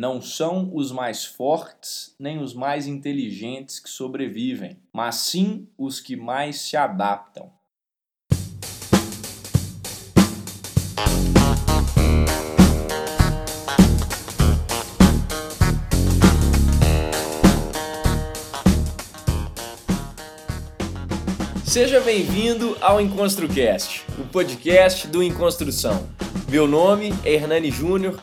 Não são os mais fortes nem os mais inteligentes que sobrevivem, mas sim os que mais se adaptam. Seja bem-vindo ao EnconstruCast, o podcast do Enconstrução. Meu nome é Hernani Júnior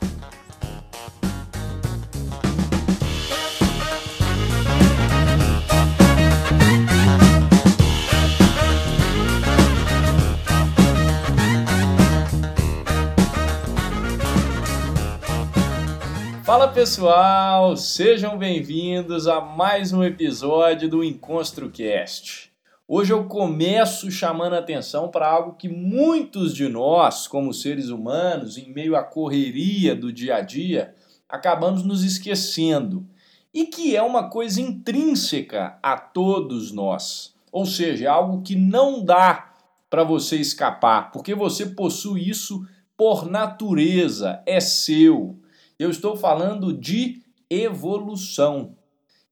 Pessoal, sejam bem-vindos a mais um episódio do EnconstruCast. Hoje eu começo chamando a atenção para algo que muitos de nós, como seres humanos, em meio à correria do dia a dia, acabamos nos esquecendo e que é uma coisa intrínseca a todos nós. Ou seja, é algo que não dá para você escapar, porque você possui isso por natureza, é seu. Eu estou falando de evolução.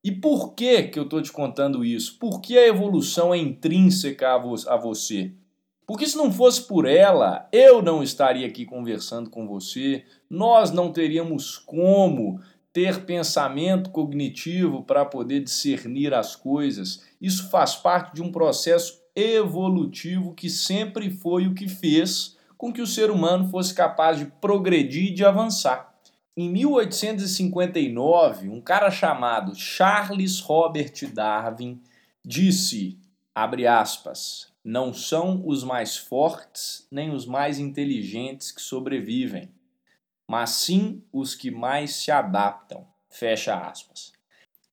E por que, que eu estou te contando isso? Por que a evolução é intrínseca a, vo a você? Porque se não fosse por ela, eu não estaria aqui conversando com você, nós não teríamos como ter pensamento cognitivo para poder discernir as coisas. Isso faz parte de um processo evolutivo que sempre foi o que fez com que o ser humano fosse capaz de progredir e de avançar. Em 1859, um cara chamado Charles Robert Darwin disse, abre aspas, não são os mais fortes nem os mais inteligentes que sobrevivem, mas sim os que mais se adaptam. Fecha aspas.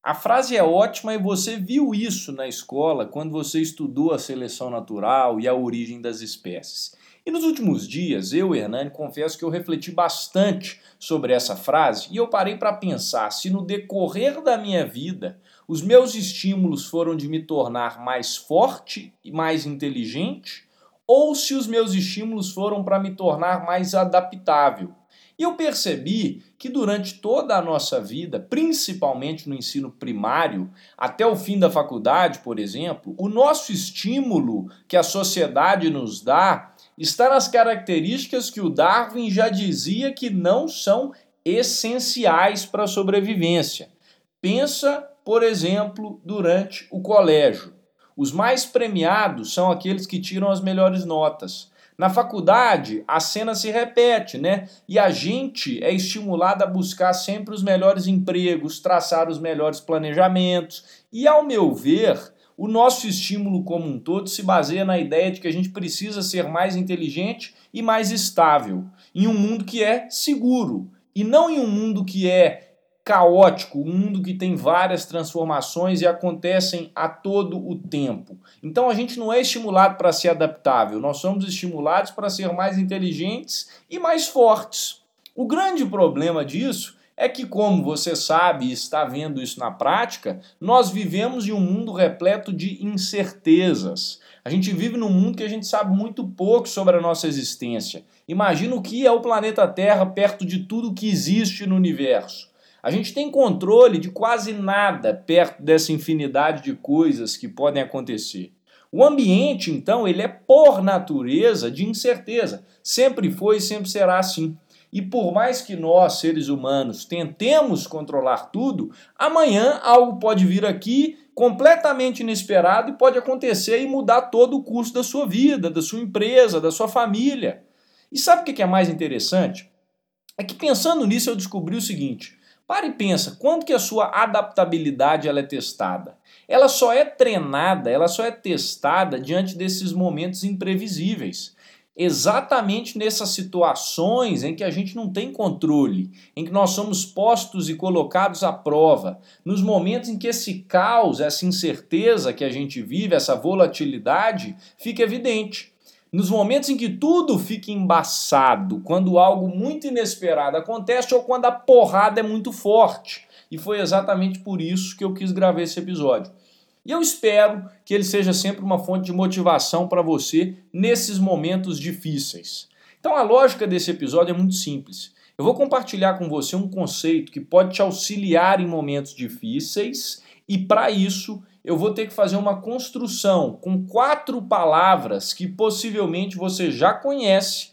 A frase é ótima e você viu isso na escola quando você estudou a seleção natural e a origem das espécies. E nos últimos dias, eu, Hernani, confesso que eu refleti bastante sobre essa frase e eu parei para pensar se no decorrer da minha vida os meus estímulos foram de me tornar mais forte e mais inteligente ou se os meus estímulos foram para me tornar mais adaptável. E eu percebi que durante toda a nossa vida, principalmente no ensino primário, até o fim da faculdade, por exemplo, o nosso estímulo que a sociedade nos dá está nas características que o Darwin já dizia que não são essenciais para a sobrevivência. Pensa, por exemplo, durante o colégio. Os mais premiados são aqueles que tiram as melhores notas. Na faculdade, a cena se repete, né? E a gente é estimulado a buscar sempre os melhores empregos, traçar os melhores planejamentos. E, ao meu ver, o nosso estímulo como um todo se baseia na ideia de que a gente precisa ser mais inteligente e mais estável em um mundo que é seguro e não em um mundo que é caótico, um mundo que tem várias transformações e acontecem a todo o tempo. Então a gente não é estimulado para ser adaptável, nós somos estimulados para ser mais inteligentes e mais fortes. O grande problema disso é que, como você sabe e está vendo isso na prática, nós vivemos em um mundo repleto de incertezas. A gente vive num mundo que a gente sabe muito pouco sobre a nossa existência. Imagina o que é o planeta Terra perto de tudo que existe no universo. A gente tem controle de quase nada perto dessa infinidade de coisas que podem acontecer. O ambiente, então, ele é por natureza de incerteza. Sempre foi e sempre será assim. E por mais que nós, seres humanos, tentemos controlar tudo, amanhã algo pode vir aqui completamente inesperado e pode acontecer e mudar todo o curso da sua vida, da sua empresa, da sua família. E sabe o que é mais interessante? É que pensando nisso eu descobri o seguinte: pare e pensa, quando que a sua adaptabilidade ela é testada? Ela só é treinada, ela só é testada diante desses momentos imprevisíveis exatamente nessas situações em que a gente não tem controle, em que nós somos postos e colocados à prova, nos momentos em que esse caos, essa incerteza que a gente vive, essa volatilidade fica evidente. nos momentos em que tudo fica embaçado, quando algo muito inesperado acontece ou quando a porrada é muito forte. E foi exatamente por isso que eu quis gravar esse episódio. E eu espero que ele seja sempre uma fonte de motivação para você nesses momentos difíceis. Então a lógica desse episódio é muito simples. Eu vou compartilhar com você um conceito que pode te auxiliar em momentos difíceis e para isso eu vou ter que fazer uma construção com quatro palavras que possivelmente você já conhece,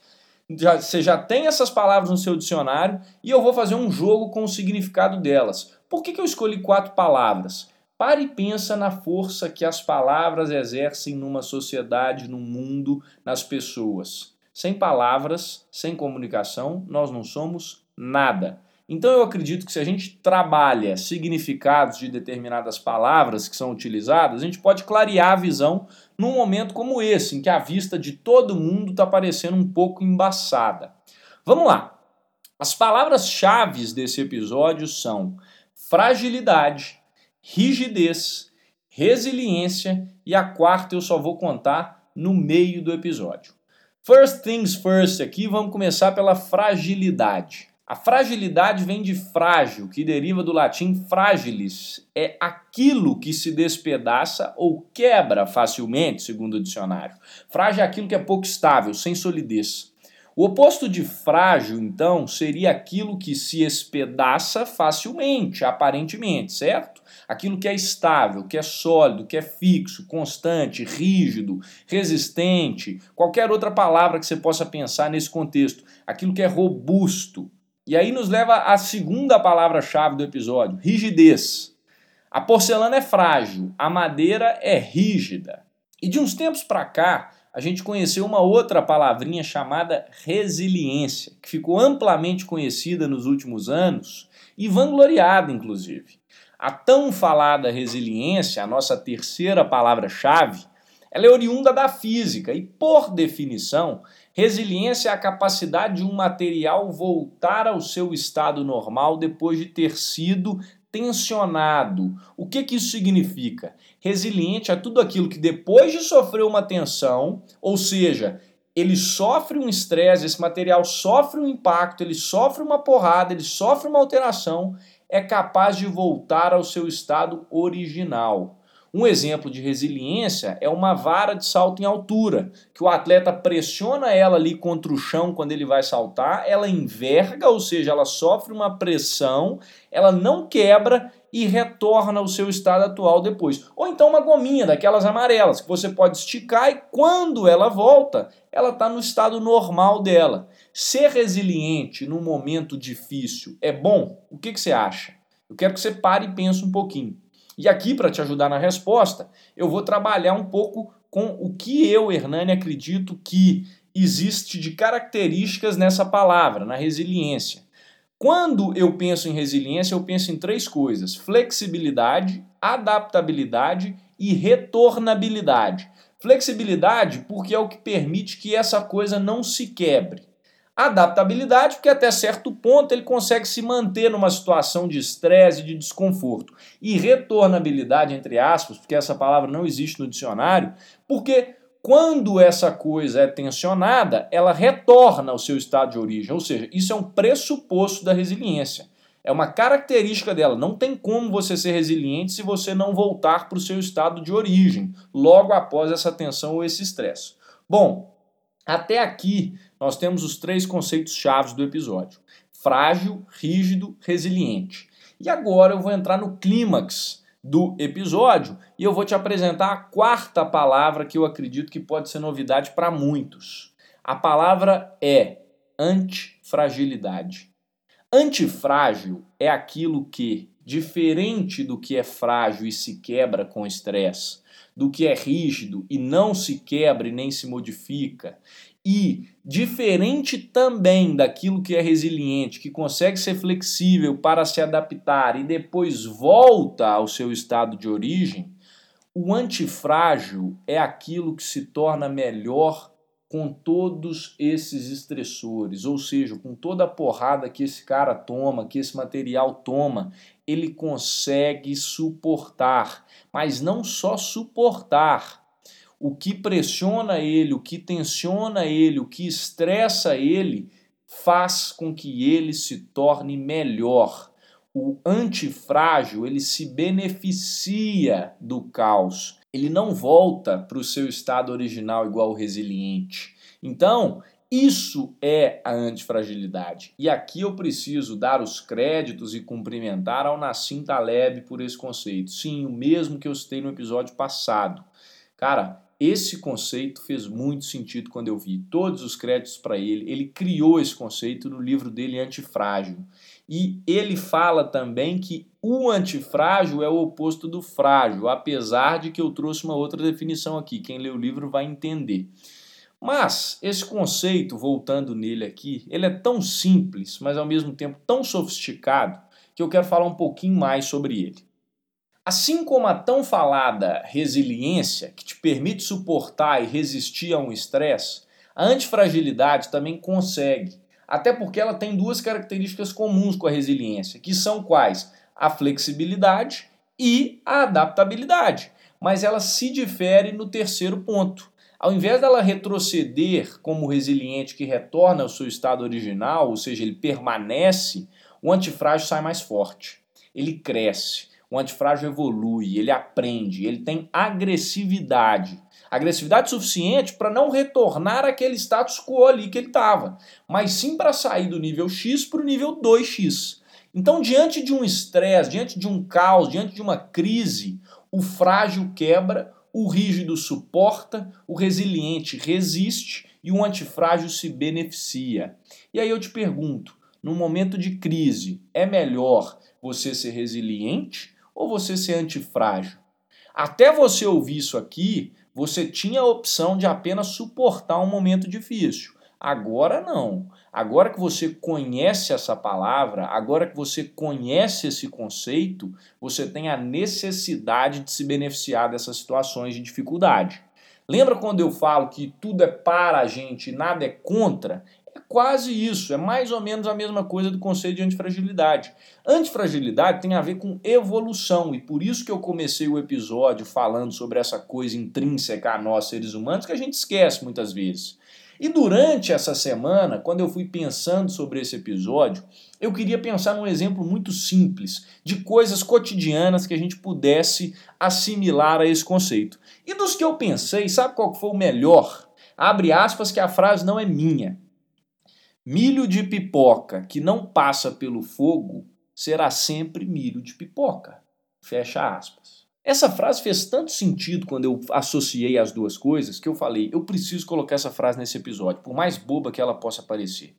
já, você já tem essas palavras no seu dicionário e eu vou fazer um jogo com o significado delas. Por que, que eu escolhi quatro palavras? Pare e pensa na força que as palavras exercem numa sociedade, no mundo, nas pessoas. Sem palavras, sem comunicação, nós não somos nada. Então eu acredito que se a gente trabalha significados de determinadas palavras que são utilizadas, a gente pode clarear a visão num momento como esse, em que a vista de todo mundo está parecendo um pouco embaçada. Vamos lá. As palavras-chave desse episódio são fragilidade, rigidez, resiliência e a quarta eu só vou contar no meio do episódio. First things first aqui, vamos começar pela fragilidade. A fragilidade vem de frágil, que deriva do latim fragilis. É aquilo que se despedaça ou quebra facilmente, segundo o dicionário. Frágil é aquilo que é pouco estável, sem solidez. O oposto de frágil, então, seria aquilo que se espedaça facilmente, aparentemente, certo? Aquilo que é estável, que é sólido, que é fixo, constante, rígido, resistente, qualquer outra palavra que você possa pensar nesse contexto. Aquilo que é robusto, e aí nos leva à segunda palavra-chave do episódio: rigidez. A porcelana é frágil, a madeira é rígida. E de uns tempos para cá, a gente conheceu uma outra palavrinha chamada resiliência, que ficou amplamente conhecida nos últimos anos e vangloriada, inclusive. A tão falada resiliência, a nossa terceira palavra-chave, ela é oriunda da física e, por definição, resiliência é a capacidade de um material voltar ao seu estado normal depois de ter sido tensionado. O que, que isso significa? Resiliente é tudo aquilo que depois de sofrer uma tensão, ou seja, ele sofre um estresse, esse material sofre um impacto, ele sofre uma porrada, ele sofre uma alteração, é capaz de voltar ao seu estado original. Um exemplo de resiliência é uma vara de salto em altura, que o atleta pressiona ela ali contra o chão quando ele vai saltar, ela enverga, ou seja, ela sofre uma pressão, ela não quebra e retorna ao seu estado atual depois. Ou então uma gominha daquelas amarelas que você pode esticar e quando ela volta, ela está no estado normal dela. Ser resiliente num momento difícil é bom? O que, que você acha? Eu quero que você pare e pense um pouquinho. E aqui, para te ajudar na resposta, eu vou trabalhar um pouco com o que eu, Hernani, acredito que existe de características nessa palavra, na resiliência. Quando eu penso em resiliência, eu penso em três coisas: flexibilidade, adaptabilidade e retornabilidade. Flexibilidade, porque é o que permite que essa coisa não se quebre. Adaptabilidade, porque até certo ponto ele consegue se manter numa situação de estresse e de desconforto. E retornabilidade, entre aspas, porque essa palavra não existe no dicionário, porque quando essa coisa é tensionada, ela retorna ao seu estado de origem. Ou seja, isso é um pressuposto da resiliência. É uma característica dela. Não tem como você ser resiliente se você não voltar para o seu estado de origem, logo após essa tensão ou esse estresse. Bom, até aqui nós temos os três conceitos chaves do episódio: frágil, rígido, resiliente. E agora eu vou entrar no clímax do episódio e eu vou te apresentar a quarta palavra que eu acredito que pode ser novidade para muitos. A palavra é antifragilidade. Antifrágil é aquilo que, diferente do que é frágil e se quebra com estresse, do que é rígido e não se quebra e nem se modifica, e diferente também daquilo que é resiliente, que consegue ser flexível para se adaptar e depois volta ao seu estado de origem, o antifrágil é aquilo que se torna melhor com todos esses estressores, ou seja, com toda a porrada que esse cara toma, que esse material toma, ele consegue suportar, mas não só suportar, o que pressiona ele, o que tensiona ele, o que estressa ele, faz com que ele se torne melhor. O antifrágil, ele se beneficia do caos. Ele não volta para o seu estado original igual o resiliente. Então, isso é a antifragilidade. E aqui eu preciso dar os créditos e cumprimentar ao Nassim Taleb por esse conceito. Sim, o mesmo que eu citei no episódio passado. Cara, esse conceito fez muito sentido quando eu vi. Todos os créditos para ele. Ele criou esse conceito no livro dele Antifrágil. E ele fala também que o antifrágil é o oposto do frágil, apesar de que eu trouxe uma outra definição aqui. Quem lê o livro vai entender. Mas esse conceito, voltando nele aqui, ele é tão simples, mas ao mesmo tempo tão sofisticado, que eu quero falar um pouquinho mais sobre ele. Assim como a tão falada resiliência, que te permite suportar e resistir a um estresse, a antifragilidade também consegue, até porque ela tem duas características comuns com a resiliência, que são quais? A flexibilidade e a adaptabilidade. Mas ela se difere no terceiro ponto. Ao invés dela retroceder como resiliente que retorna ao seu estado original, ou seja, ele permanece, o antifrágil sai mais forte. Ele cresce o antifrágil evolui, ele aprende, ele tem agressividade. Agressividade suficiente para não retornar àquele status quo ali que ele estava, mas sim para sair do nível X para o nível 2X. Então, diante de um estresse, diante de um caos, diante de uma crise, o frágil quebra, o rígido suporta, o resiliente resiste e o antifrágil se beneficia. E aí eu te pergunto, no momento de crise, é melhor você ser resiliente ou você ser antifrágil? Até você ouvir isso aqui, você tinha a opção de apenas suportar um momento difícil. Agora não. Agora que você conhece essa palavra, agora que você conhece esse conceito, você tem a necessidade de se beneficiar dessas situações de dificuldade. Lembra quando eu falo que tudo é para a gente e nada é contra? Quase isso, é mais ou menos a mesma coisa do conceito de antifragilidade. Antifragilidade tem a ver com evolução, e por isso que eu comecei o episódio falando sobre essa coisa intrínseca a nós, seres humanos, que a gente esquece muitas vezes. E durante essa semana, quando eu fui pensando sobre esse episódio, eu queria pensar num exemplo muito simples de coisas cotidianas que a gente pudesse assimilar a esse conceito. E dos que eu pensei, sabe qual foi o melhor? Abre aspas que a frase não é minha. Milho de pipoca que não passa pelo fogo será sempre milho de pipoca. Fecha aspas. Essa frase fez tanto sentido quando eu associei as duas coisas que eu falei, eu preciso colocar essa frase nesse episódio, por mais boba que ela possa parecer.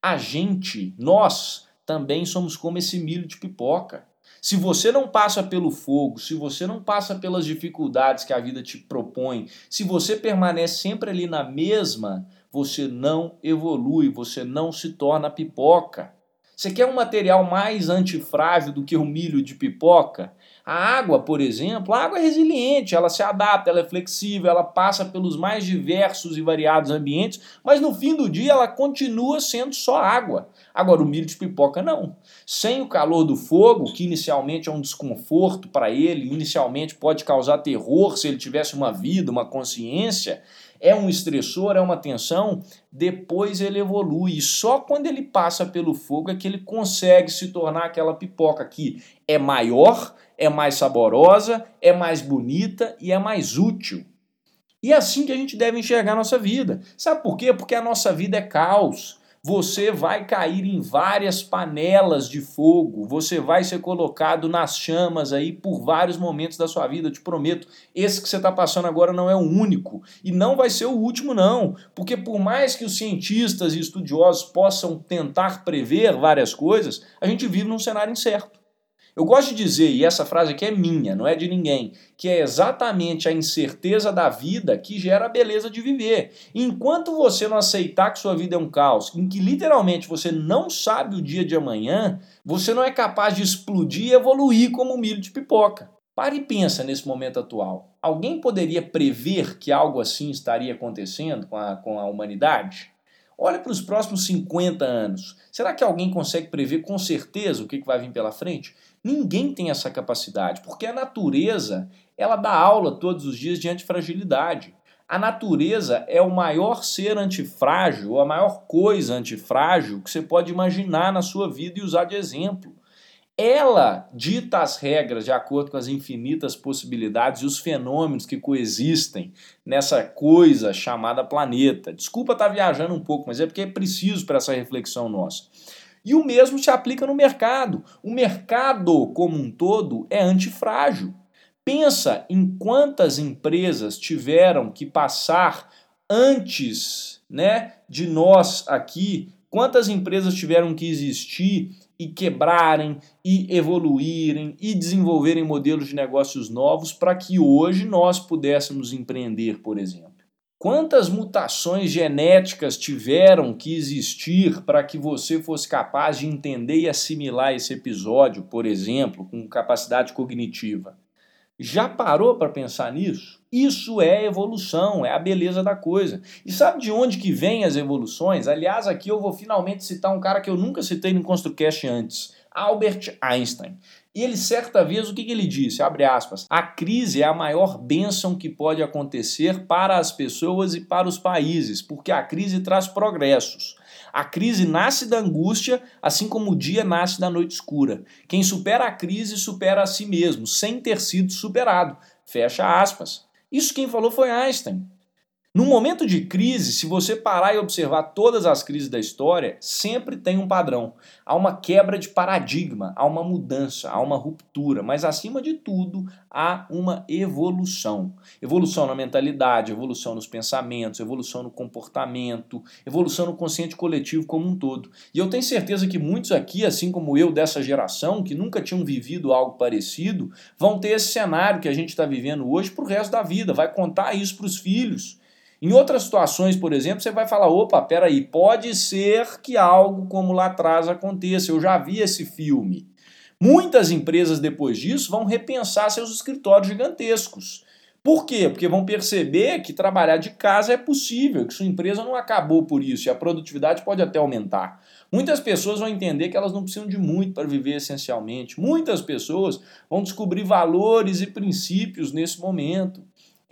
A gente, nós, também somos como esse milho de pipoca. Se você não passa pelo fogo, se você não passa pelas dificuldades que a vida te propõe, se você permanece sempre ali na mesma, você não evolui, você não se torna pipoca. Você quer um material mais antifrágil do que o milho de pipoca? A água, por exemplo, a água é resiliente, ela se adapta, ela é flexível, ela passa pelos mais diversos e variados ambientes, mas no fim do dia ela continua sendo só água. Agora, o milho de pipoca não. Sem o calor do fogo, que inicialmente é um desconforto para ele, inicialmente pode causar terror se ele tivesse uma vida, uma consciência, é um estressor, é uma tensão, depois ele evolui. E só quando ele passa pelo fogo é que ele consegue se tornar aquela pipoca que é maior, é mais saborosa, é mais bonita e é mais útil. E é assim que a gente deve enxergar a nossa vida. Sabe por quê? Porque a nossa vida é caos você vai cair em várias panelas de fogo, você vai ser colocado nas chamas aí por vários momentos da sua vida, eu te prometo. Esse que você está passando agora não é o único e não vai ser o último, não, porque por mais que os cientistas e estudiosos possam tentar prever várias coisas, a gente vive num cenário incerto. Eu gosto de dizer, e essa frase aqui é minha, não é de ninguém, que é exatamente a incerteza da vida que gera a beleza de viver. enquanto você não aceitar que sua vida é um caos, em que literalmente você não sabe o dia de amanhã, você não é capaz de explodir e evoluir como um milho de pipoca. Pare e pensa nesse momento atual. Alguém poderia prever que algo assim estaria acontecendo com a, com a humanidade? Olha para os próximos 50 anos. Será que alguém consegue prever com certeza o que vai vir pela frente? Ninguém tem essa capacidade, porque a natureza ela dá aula todos os dias de antifragilidade. A natureza é o maior ser antifrágil, a maior coisa antifrágil que você pode imaginar na sua vida e usar de exemplo. Ela dita as regras de acordo com as infinitas possibilidades e os fenômenos que coexistem nessa coisa chamada planeta. Desculpa estar viajando um pouco, mas é porque é preciso para essa reflexão nossa. E o mesmo se aplica no mercado. O mercado como um todo é antifrágil. Pensa em quantas empresas tiveram que passar antes, né, de nós aqui, quantas empresas tiveram que existir e quebrarem e evoluírem e desenvolverem modelos de negócios novos para que hoje nós pudéssemos empreender, por exemplo. Quantas mutações genéticas tiveram que existir para que você fosse capaz de entender e assimilar esse episódio, por exemplo, com capacidade cognitiva? Já parou para pensar nisso? Isso é evolução, é a beleza da coisa. E sabe de onde que vem as evoluções? Aliás, aqui eu vou finalmente citar um cara que eu nunca citei no ConstruCast antes, Albert Einstein. E ele certa vez o que, que ele disse? Abre aspas. A crise é a maior bênção que pode acontecer para as pessoas e para os países, porque a crise traz progressos. A crise nasce da angústia, assim como o dia nasce da noite escura. Quem supera a crise supera a si mesmo, sem ter sido superado. Fecha aspas. Isso quem falou foi Einstein. No momento de crise, se você parar e observar todas as crises da história, sempre tem um padrão. Há uma quebra de paradigma, há uma mudança, há uma ruptura, mas acima de tudo, há uma evolução. Evolução na mentalidade, evolução nos pensamentos, evolução no comportamento, evolução no consciente coletivo como um todo. E eu tenho certeza que muitos aqui, assim como eu dessa geração, que nunca tinham vivido algo parecido, vão ter esse cenário que a gente está vivendo hoje para o resto da vida, vai contar isso para os filhos. Em outras situações, por exemplo, você vai falar: opa, peraí, pode ser que algo como lá atrás aconteça, eu já vi esse filme. Muitas empresas depois disso vão repensar seus escritórios gigantescos. Por quê? Porque vão perceber que trabalhar de casa é possível, que sua empresa não acabou por isso e a produtividade pode até aumentar. Muitas pessoas vão entender que elas não precisam de muito para viver essencialmente. Muitas pessoas vão descobrir valores e princípios nesse momento.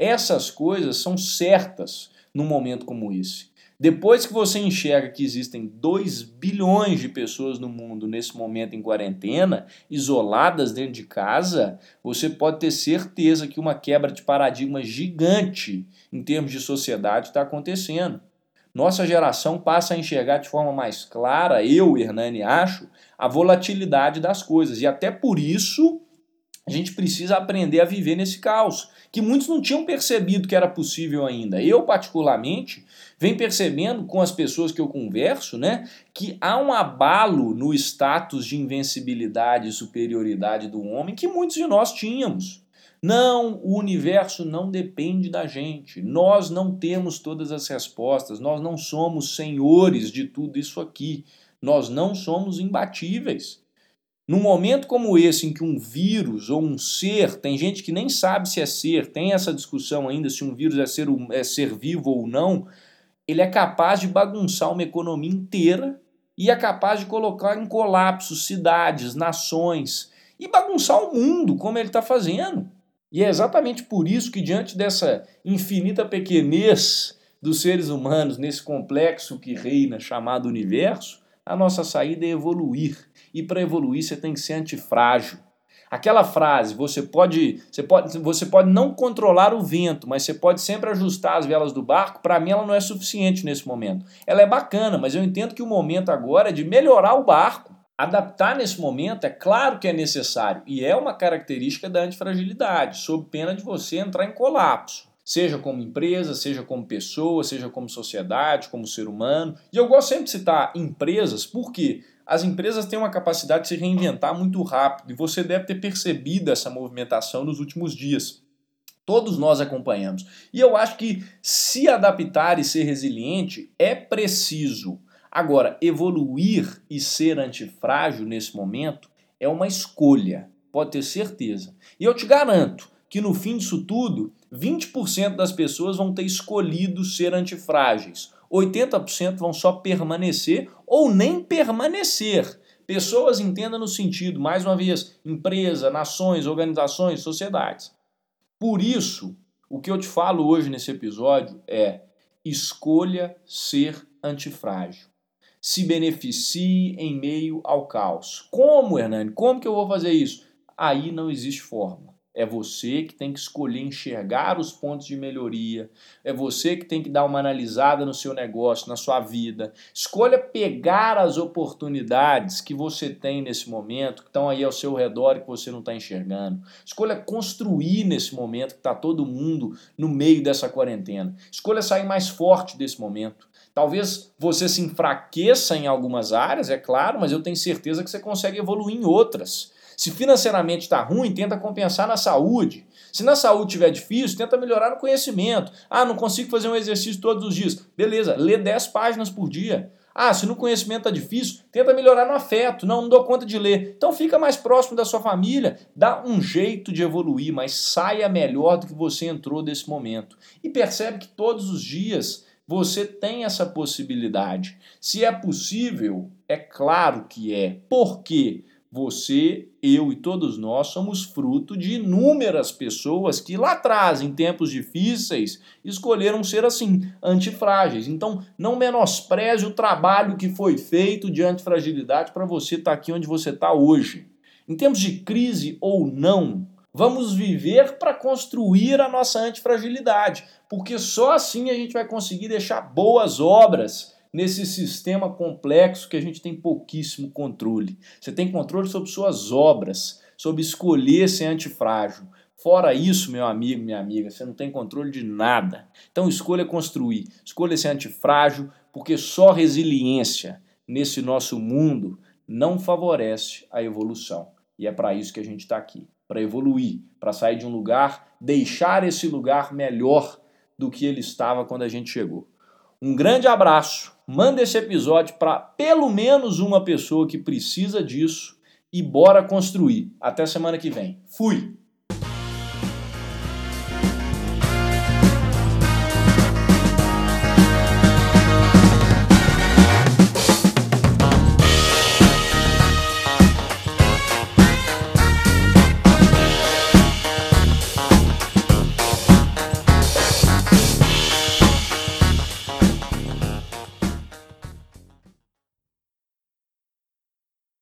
Essas coisas são certas num momento como esse. Depois que você enxerga que existem 2 bilhões de pessoas no mundo nesse momento em quarentena, isoladas dentro de casa, você pode ter certeza que uma quebra de paradigma gigante em termos de sociedade está acontecendo. Nossa geração passa a enxergar de forma mais clara, eu, Hernani, acho, a volatilidade das coisas. E até por isso a gente precisa aprender a viver nesse caos que muitos não tinham percebido que era possível ainda. Eu, particularmente, venho percebendo com as pessoas que eu converso, né, que há um abalo no status de invencibilidade e superioridade do homem que muitos de nós tínhamos. Não, o universo não depende da gente. Nós não temos todas as respostas. Nós não somos senhores de tudo isso aqui. Nós não somos imbatíveis. Num momento como esse, em que um vírus ou um ser, tem gente que nem sabe se é ser, tem essa discussão ainda se um vírus é ser, é ser vivo ou não, ele é capaz de bagunçar uma economia inteira e é capaz de colocar em colapso cidades, nações e bagunçar o mundo, como ele está fazendo. E é exatamente por isso que, diante dessa infinita pequenez dos seres humanos nesse complexo que reina chamado universo, a nossa saída é evoluir e para evoluir você tem que ser antifrágil. Aquela frase, você pode, você pode, você pode não controlar o vento, mas você pode sempre ajustar as velas do barco, para mim ela não é suficiente nesse momento. Ela é bacana, mas eu entendo que o momento agora é de melhorar o barco. Adaptar nesse momento é claro que é necessário e é uma característica da antifragilidade, sob pena de você entrar em colapso seja como empresa, seja como pessoa, seja como sociedade, como ser humano. E eu gosto sempre de citar empresas porque as empresas têm uma capacidade de se reinventar muito rápido e você deve ter percebido essa movimentação nos últimos dias. Todos nós acompanhamos. E eu acho que se adaptar e ser resiliente é preciso. Agora, evoluir e ser antifrágil nesse momento é uma escolha, pode ter certeza. E eu te garanto que no fim disso tudo, 20% das pessoas vão ter escolhido ser antifrágeis. 80% vão só permanecer ou nem permanecer. Pessoas entenda no sentido, mais uma vez, empresa, nações, organizações, sociedades. Por isso, O que eu te falo hoje nesse episódio é escolha ser antifrágil. Se beneficie em meio ao caos. Como, Hernani? Como que eu vou fazer isso? Aí não existe forma. É você que tem que escolher enxergar os pontos de melhoria. É você que tem que dar uma analisada no seu negócio, na sua vida. Escolha pegar as oportunidades que você tem nesse momento, que estão aí ao seu redor e que você não está enxergando. Escolha construir nesse momento que está todo mundo no meio dessa quarentena. Escolha sair mais forte desse momento. Talvez você se enfraqueça em algumas áreas, é claro, mas eu tenho certeza que você consegue evoluir em outras. Se financeiramente está ruim, tenta compensar na saúde. Se na saúde estiver difícil, tenta melhorar no conhecimento. Ah, não consigo fazer um exercício todos os dias. Beleza, lê 10 páginas por dia. Ah, se no conhecimento está difícil, tenta melhorar no afeto. Não, não dou conta de ler. Então fica mais próximo da sua família, dá um jeito de evoluir, mas saia melhor do que você entrou desse momento. E percebe que todos os dias você tem essa possibilidade. Se é possível, é claro que é. Por quê? Você, eu e todos nós somos fruto de inúmeras pessoas que lá atrás, em tempos difíceis, escolheram ser assim, antifrágeis. Então, não menospreze o trabalho que foi feito de antifragilidade para você estar tá aqui onde você está hoje. Em tempos de crise ou não, vamos viver para construir a nossa antifragilidade, porque só assim a gente vai conseguir deixar boas obras nesse sistema complexo que a gente tem pouquíssimo controle. Você tem controle sobre suas obras, sobre escolher ser antifrágil. Fora isso, meu amigo, minha amiga, você não tem controle de nada. Então escolha construir, escolha ser antifrágil, porque só resiliência nesse nosso mundo não favorece a evolução. E é para isso que a gente está aqui, para evoluir, para sair de um lugar, deixar esse lugar melhor do que ele estava quando a gente chegou. Um grande abraço Manda esse episódio para pelo menos uma pessoa que precisa disso e bora construir. Até semana que vem. Fui!